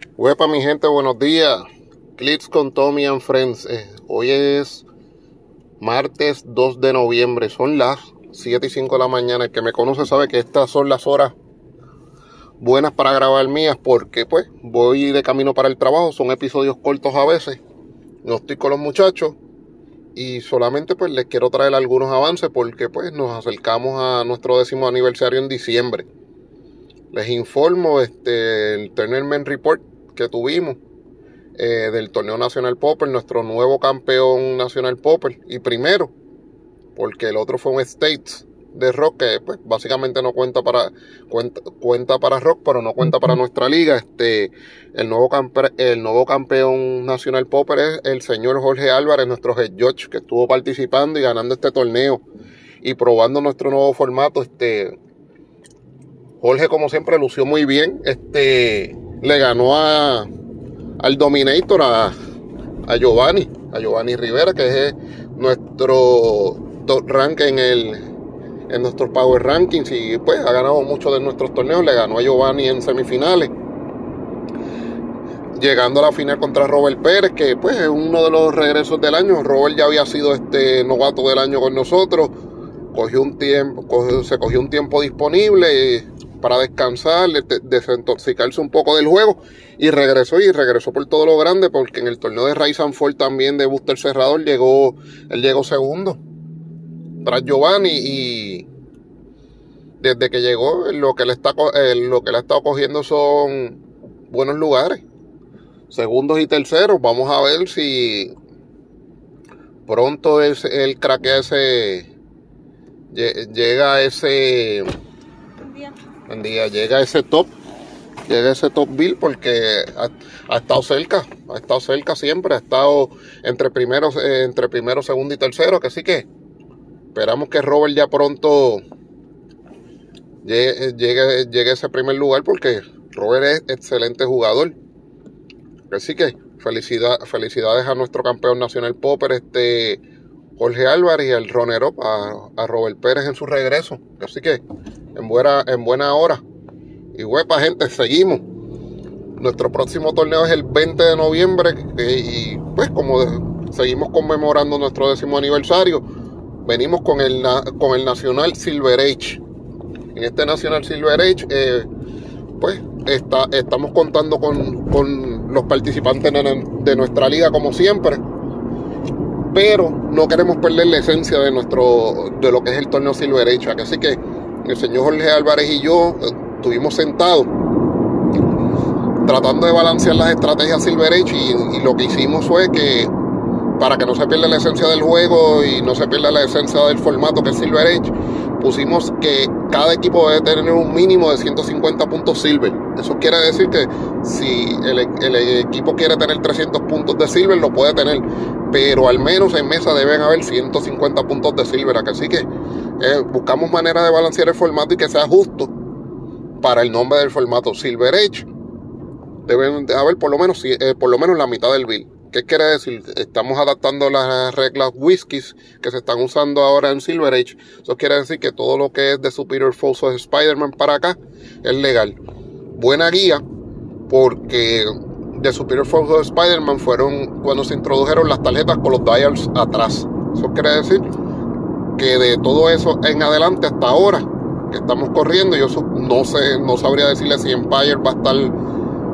Huepa, mi gente, buenos días. Clips con Tommy and Friends. Eh, hoy es martes 2 de noviembre. Son las 7 y 5 de la mañana. El que me conoce sabe que estas son las horas buenas para grabar mías porque pues voy de camino para el trabajo. Son episodios cortos a veces. No estoy con los muchachos. Y solamente pues les quiero traer algunos avances porque pues nos acercamos a nuestro décimo aniversario en diciembre. Les informo este el Tournament Report que tuvimos eh, del torneo nacional Popper, nuestro nuevo campeón nacional Popper y primero, porque el otro fue un States de rock que pues, básicamente no cuenta para cuenta, cuenta para rock pero no cuenta para nuestra liga este el nuevo campe, el nuevo campeón nacional popper es el señor Jorge Álvarez nuestro head judge que estuvo participando y ganando este torneo y probando nuestro nuevo formato este Jorge como siempre lució muy bien este le ganó a al Dominator a, a Giovanni a Giovanni Rivera que es nuestro top rank en el en nuestros Power Rankings y pues ha ganado muchos de nuestros torneos. Le ganó a Giovanni en semifinales. Llegando a la final contra Robert Pérez, que pues es uno de los regresos del año. Robert ya había sido este novato del año con nosotros. Cogió un tiempo, se cogió un tiempo disponible para descansar, desintoxicarse un poco del juego. Y regresó y regresó por todo lo grande porque en el torneo de Ray Sanford también de Buster Cerrador llegó, él llegó segundo. Tras Giovanni y desde que llegó lo que le está lo que le ha estado cogiendo son buenos lugares. Segundos y terceros vamos a ver si pronto es el craquea ese llega a ese. Llega a ese top llega ese top bill porque ha, estado cerca ha estado cerca siempre ha estado entre primero eh, entre primero segundo y tercero que sí que Esperamos que Robert ya pronto llegue, llegue, a ese primer lugar porque Robert es excelente jugador. Así que felicidad, felicidades a nuestro campeón nacional Popper, este Jorge Álvarez y al Ronero, a, Robert Pérez en su regreso. Así que en buena, en buena hora. Y huepa, gente, seguimos. Nuestro próximo torneo es el 20 de noviembre y pues como seguimos conmemorando nuestro décimo aniversario, venimos con el, con el Nacional Silver Age. En este Nacional Silver Age, eh, pues está, estamos contando con, los participantes de, nuestra liga como siempre. Pero no queremos perder la esencia de nuestro de lo que es el torneo Silver Age. Así que el señor Jorge Álvarez y yo eh, estuvimos sentados tratando de balancear las estrategias Silver Age y, lo que hicimos fue que para que no se pierda la esencia del juego y no se pierda la esencia del formato que es Silver Age, pusimos que cada equipo debe tener un mínimo de 150 puntos Silver. Eso quiere decir que si el, equipo quiere tener 300 puntos de Silver, lo puede tener, pero al menos en mesa deben haber 150 puntos de Silver. Así que eh, buscamos manera de balancear el formato y que sea justo para el nombre del formato Silver Age. Deben haber por lo menos, eh, por lo menos la mitad del bill. ¿Qué quiere decir? Estamos adaptando las reglas whiskies que se están usando ahora en Silver Age. Eso quiere decir que todo lo que es de Superior Force of Spider-Man para acá es legal. Buena guía, porque de Superior Force of Spider-Man fueron cuando se introdujeron las tarjetas con los dials atrás. Eso quiere decir que de todo eso en adelante hasta ahora que estamos corriendo, yo no sé, no sabría decirle si Empire va a estar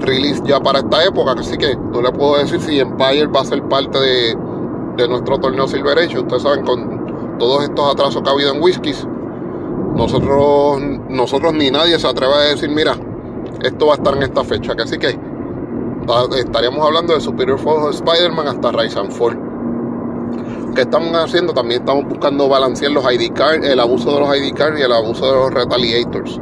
release ya para esta época, así que no le puedo decir si Empire va a ser parte de, nuestro torneo Silver Age. Ustedes saben, con todos estos atrasos que ha habido en whiskies, nosotros, nosotros ni nadie se atreve a decir, mira, esto va a estar en esta fecha, así que estaríamos hablando de Superior Force Spider-Man hasta Rise and Fall. ¿Qué estamos haciendo? También estamos buscando balancear los ID cards, el abuso de los ID cards y el abuso de los retaliators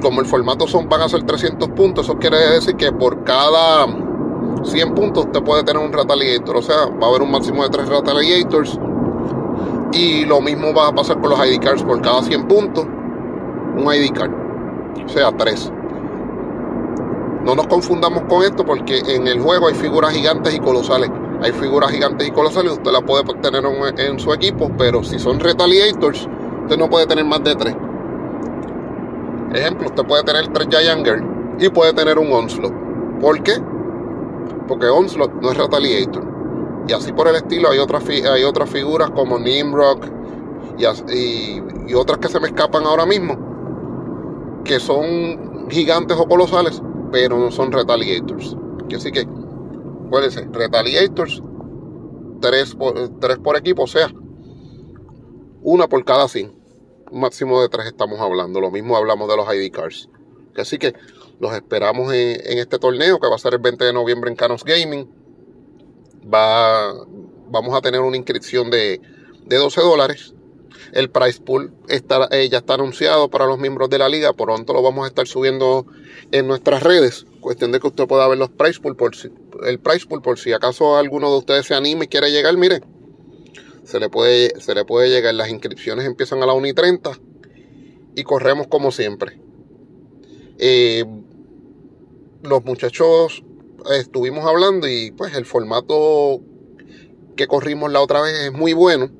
como el formato son van a ser 300 puntos, eso quiere decir que por cada 100 puntos usted puede tener un retaliator, o sea, va a haber un máximo de 3 retaliators. Y lo mismo va a pasar con los ID cards, por cada 100 puntos, un ID card, o sea, 3. No nos confundamos con esto porque en el juego hay figuras gigantes y colosales. Hay figuras gigantes y colosales, usted las puede tener en, su equipo, pero si son retaliators, usted no puede tener más de 3. Ejemplo, usted puede tener tres Giant Girl y puede tener un Onslaught. ¿Por qué? Porque Onslaught no es Retaliator. Y así por el estilo hay otras, hay otras figuras como Nimrock y, y otras que se me escapan ahora mismo, que son gigantes o colosales, pero no son Retaliators. Así que, ser Retaliators, tres por, tres por equipo, o sea, una por cada sin. Un máximo de tres estamos hablando. Lo mismo hablamos de los ID cards. Así que los esperamos en, este torneo que va a ser el 20 de noviembre en Canos Gaming. Va, vamos a tener una inscripción de, de 12 dólares. El price pool está, eh, ya está anunciado para los miembros de la liga. Pronto lo vamos a estar subiendo en nuestras redes. Cuestión de que usted pueda ver los price pool por si, el pool por si acaso alguno de ustedes se anime y quiere llegar. Mire, se le puede, se le puede llegar. Las inscripciones empiezan a la 1 y 30 y corremos como siempre. Eh, los muchachos estuvimos hablando y pues el formato que corrimos la otra vez es muy bueno,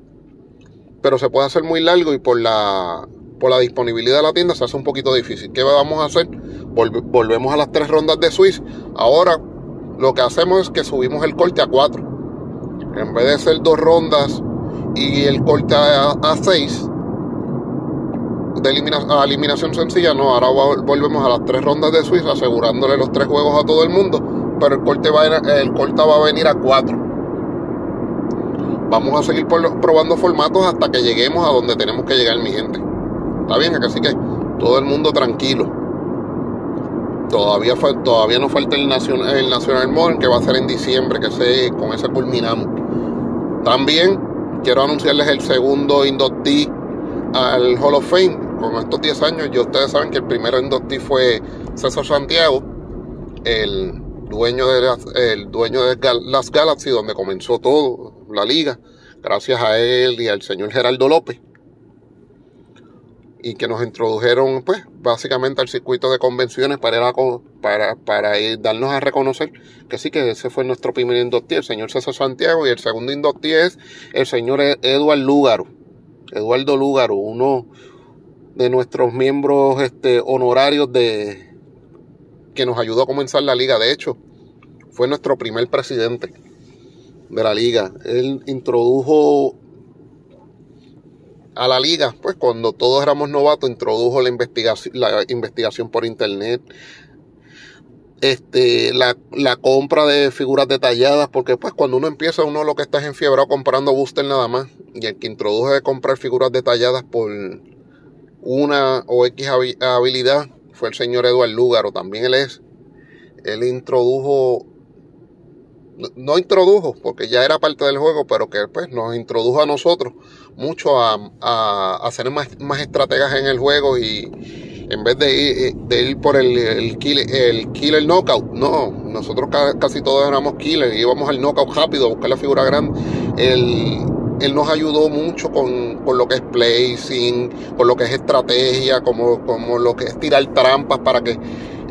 pero se puede hacer muy largo y por la, por la disponibilidad de la tienda se hace un poquito difícil. ¿Qué vamos a hacer? volvemos a las tres rondas de Swiss. Ahora lo que hacemos es que subimos el corte a cuatro. En vez de ser dos rondas y el corte a, a seis de eliminación sencilla, no, ahora volvemos a las tres rondas de Suiza asegurándole los tres juegos a todo el mundo, pero el corte va a, el corte va a venir a cuatro. Vamos a seguir probando formatos hasta que lleguemos a donde tenemos que llegar, mi gente. Está bien, así que todo el mundo tranquilo. Todavía, todavía nos falta el Nacional, el Nacional que va a ser en diciembre, que se, con ese culminamos. También quiero anunciarles el segundo inductee al Hall of Fame. Con estos 10 años, ya ustedes saben que el primero inductee fue César Santiago, el dueño de las, el dueño de las Galaxy, donde comenzó todo, la liga, gracias a él y al señor Geraldo López. Y que nos introdujeron, pues, básicamente al circuito de convenciones para, para, para darnos a reconocer que sí que ese fue nuestro primer inductee, el señor César Santiago, y el segundo inductee es el señor Eduard Lúgaro Eduardo Lúgaro, uno de nuestros miembros este, honorarios de que nos ayudó a comenzar la liga. De hecho, fue nuestro primer presidente de la liga. Él introdujo a la liga, pues cuando todos éramos novatos, introdujo la investigación, la investigación por internet, este, la, la, compra de figuras detalladas, porque pues cuando uno empieza, uno lo que está es enfiebrado comprando booster nada más. Y el que introdujo de comprar figuras detalladas por una o X habilidad fue el señor Eduardo Lúgaro, también él es. Él introdujo, no introdujo, porque ya era parte del juego, pero que pues nos introdujo a nosotros mucho a, a, ser más, más estrategas en el juego y, en vez de ir, eh, de ir por el, el, killer, el killer knockout, no, nosotros casi todos éramos killers, íbamos al knockout rápido a buscar la figura grande. Él, él nos ayudó mucho con, lo que es placing, con lo que es estrategia, como, como lo que es tirar trampas para que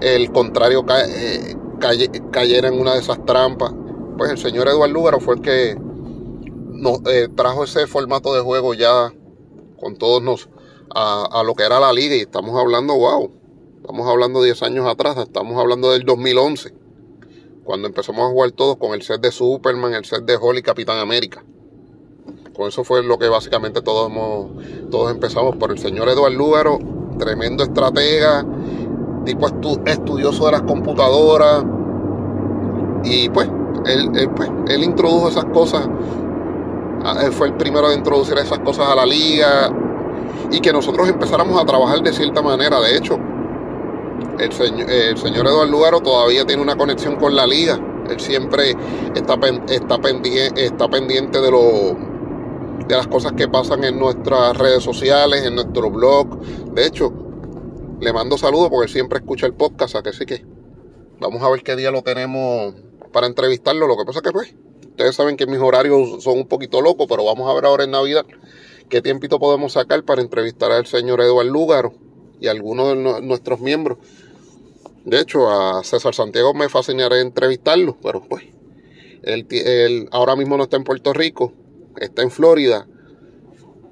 el contrario eh, cayera en una de esas trampas. Pues el señor Eduardo Lúgaro fue el que nos eh, trajo ese formato de juego ya con todos nosotros a, lo que era la liga y estamos hablando, wow, estamos hablando 10 años atrás, estamos hablando del 2011, cuando empezamos a jugar todos con el set de Superman, el set de Hulk y Capitán América. Con eso fue lo que básicamente todos, todos empezamos por el señor Eduardo Lúgaro, tremendo estratega, tipo estudioso de las computadoras. Y pues él, pues, él introdujo esas cosas, ah, él fue el primero de introducir esas cosas a la liga, y que nosotros empezáramos a trabajar de cierta manera. De hecho, el señor, Eduardo Lugaro todavía tiene una conexión con la liga. Él siempre está, está, pendiente, está pendiente de, lo, de las cosas que pasan en nuestras redes sociales, en nuestro blog. De hecho, le mando saludos porque siempre escucha el podcast, así que vamos a ver qué día lo tenemos para entrevistarlo. Lo que pasa es que pues, ustedes saben que mis horarios son un poquito locos, pero vamos a ver ahora en Navidad qué tiempito podemos sacar para entrevistar al señor Eduardo Lúgaro y a algunos de nuestros miembros. De hecho, a César Santiago me fascinaría entrevistarlo, pero pues, él, ahora mismo no está en Puerto Rico, está en Florida.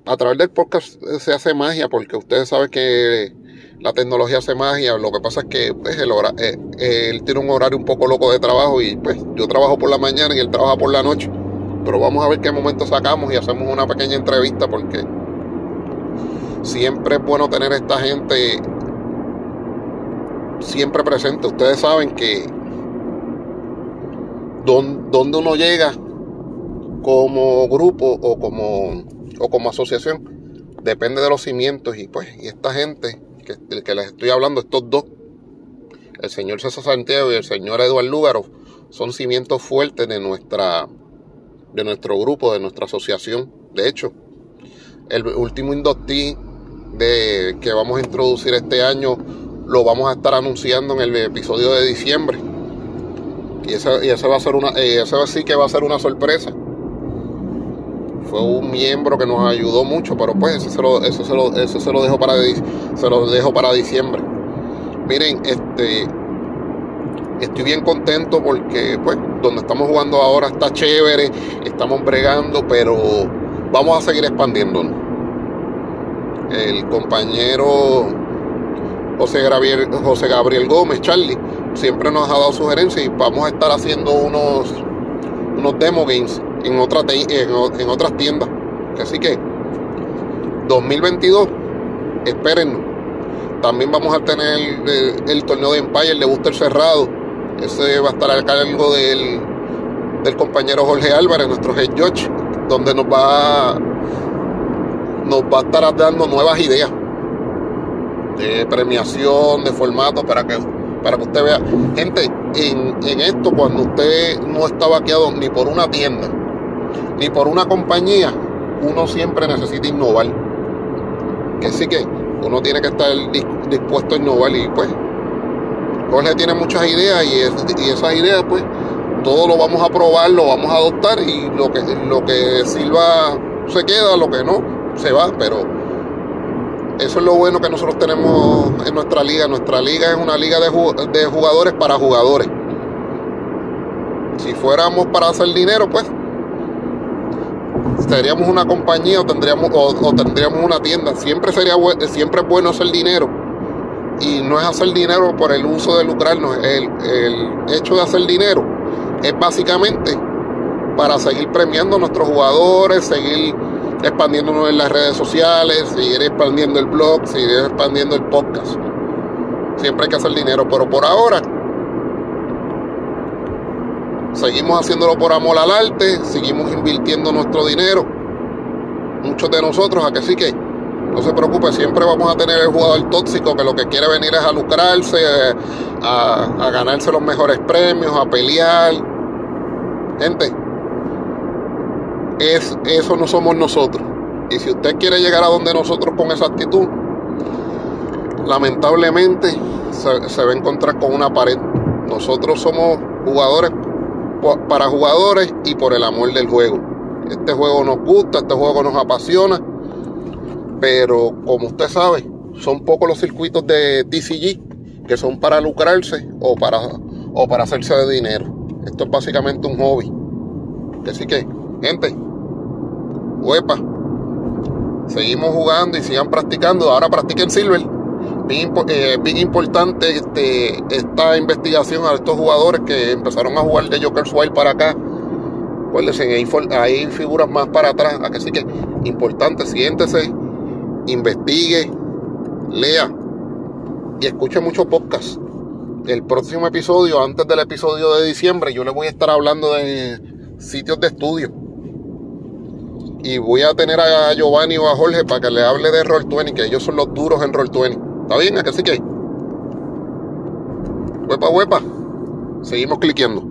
A través del podcast se hace magia, porque ustedes saben que la tecnología hace magia. Lo que pasa es que pues, el hora, eh, él tiene un horario un poco loco de trabajo y pues yo trabajo por la mañana y él trabaja por la noche. Pero vamos a ver qué momento sacamos y hacemos una pequeña entrevista porque siempre es bueno tener esta gente siempre presente. Ustedes saben que donde uno llega como grupo o como, o como asociación depende de los cimientos y pues y esta gente que, que les estoy hablando, estos dos, el señor César Santiago y el señor Eduardo Lúgaro, son cimientos fuertes de nuestra de nuestro grupo, de nuestra asociación. De hecho, el último indoctí de que vamos a introducir este año lo vamos a estar anunciando en el episodio de diciembre. Y ese, va a ser una, eh, ese sí que va a ser una sorpresa. Fue un miembro que nos ayudó mucho, pero pues eso se lo, eso se lo, eso se lo dejo para se lo dejo para diciembre. Miren, este estoy bien contento porque pues donde estamos jugando ahora está chévere, estamos bregando, pero vamos a seguir expandiéndonos. El compañero José Gabriel, José Gabriel Gómez, Charlie, siempre nos ha dado sugerencias y vamos a estar haciendo unos, unos demo games en, otra en, otras tiendas. Así que 2022, espérennos. También vamos a tener el, torneo de Empire de Buster Cerrado. Ese va a estar al cargo del, del compañero Jorge Álvarez, nuestro head judge, donde nos va, nos va a estar dando nuevas ideas de premiación, de formato, para que, para que usted vea. Gente, en, esto, cuando usted no está vaqueado ni por una tienda, ni por una compañía, uno siempre necesita innovar. Que sí que uno tiene que estar dispuesto a innovar y pues Jorge tiene muchas ideas y, y esas ideas pues todo lo vamos a probar, lo vamos a adoptar y lo que, lo que sirva se queda, lo que no se va, pero eso es lo bueno que nosotros tenemos en nuestra liga. Nuestra liga es una liga de, jugadores para jugadores. Si fuéramos para hacer dinero, pues tendríamos una compañía o tendríamos, o, tendríamos una tienda. Siempre, sería, siempre es bueno hacer dinero. Y no es hacer dinero por el uso de lucrarnos. El, el hecho de hacer dinero es básicamente para seguir premiando a nuestros jugadores, seguir expandiéndonos en las redes sociales, seguir expandiendo el blog, seguir expandiendo el podcast. Siempre hay que hacer dinero, pero por ahora seguimos haciéndolo por amor al arte, seguimos invirtiendo nuestro dinero. Muchos de nosotros, a que sí que no se preocupe, siempre vamos a tener el jugador tóxico que lo que quiere venir es a lucrarse, a, ganarse los mejores premios, a pelear. Gente, es, eso no somos nosotros. Y si usted quiere llegar a donde nosotros con esa actitud, lamentablemente se, va a encontrar con una pared. Nosotros somos jugadores para jugadores y por el amor del juego. Este juego nos gusta, este juego nos apasiona, pero como usted sabe, son pocos los circuitos de TCG que son para lucrarse o para, o para hacerse de dinero. Esto es básicamente un hobby. Así que, gente, huepa. Seguimos jugando y sigan practicando. Ahora practiquen Silver. Bien, eh, importante este, esta investigación a estos jugadores que empezaron a jugar de Joker Wild para acá. Acuérdense, hay, hay figuras más para atrás. Así que importante, siéntese, investigue, lea y escuche muchos podcasts. El próximo episodio, antes del episodio de diciembre, yo les voy a estar hablando de sitios de estudio y voy a tener a Giovanni o a Jorge para que le hable de Roll20, que ellos son los duros en Roll20. ¿Está bien? Así que. Huepa, huepa. Seguimos cliqueando.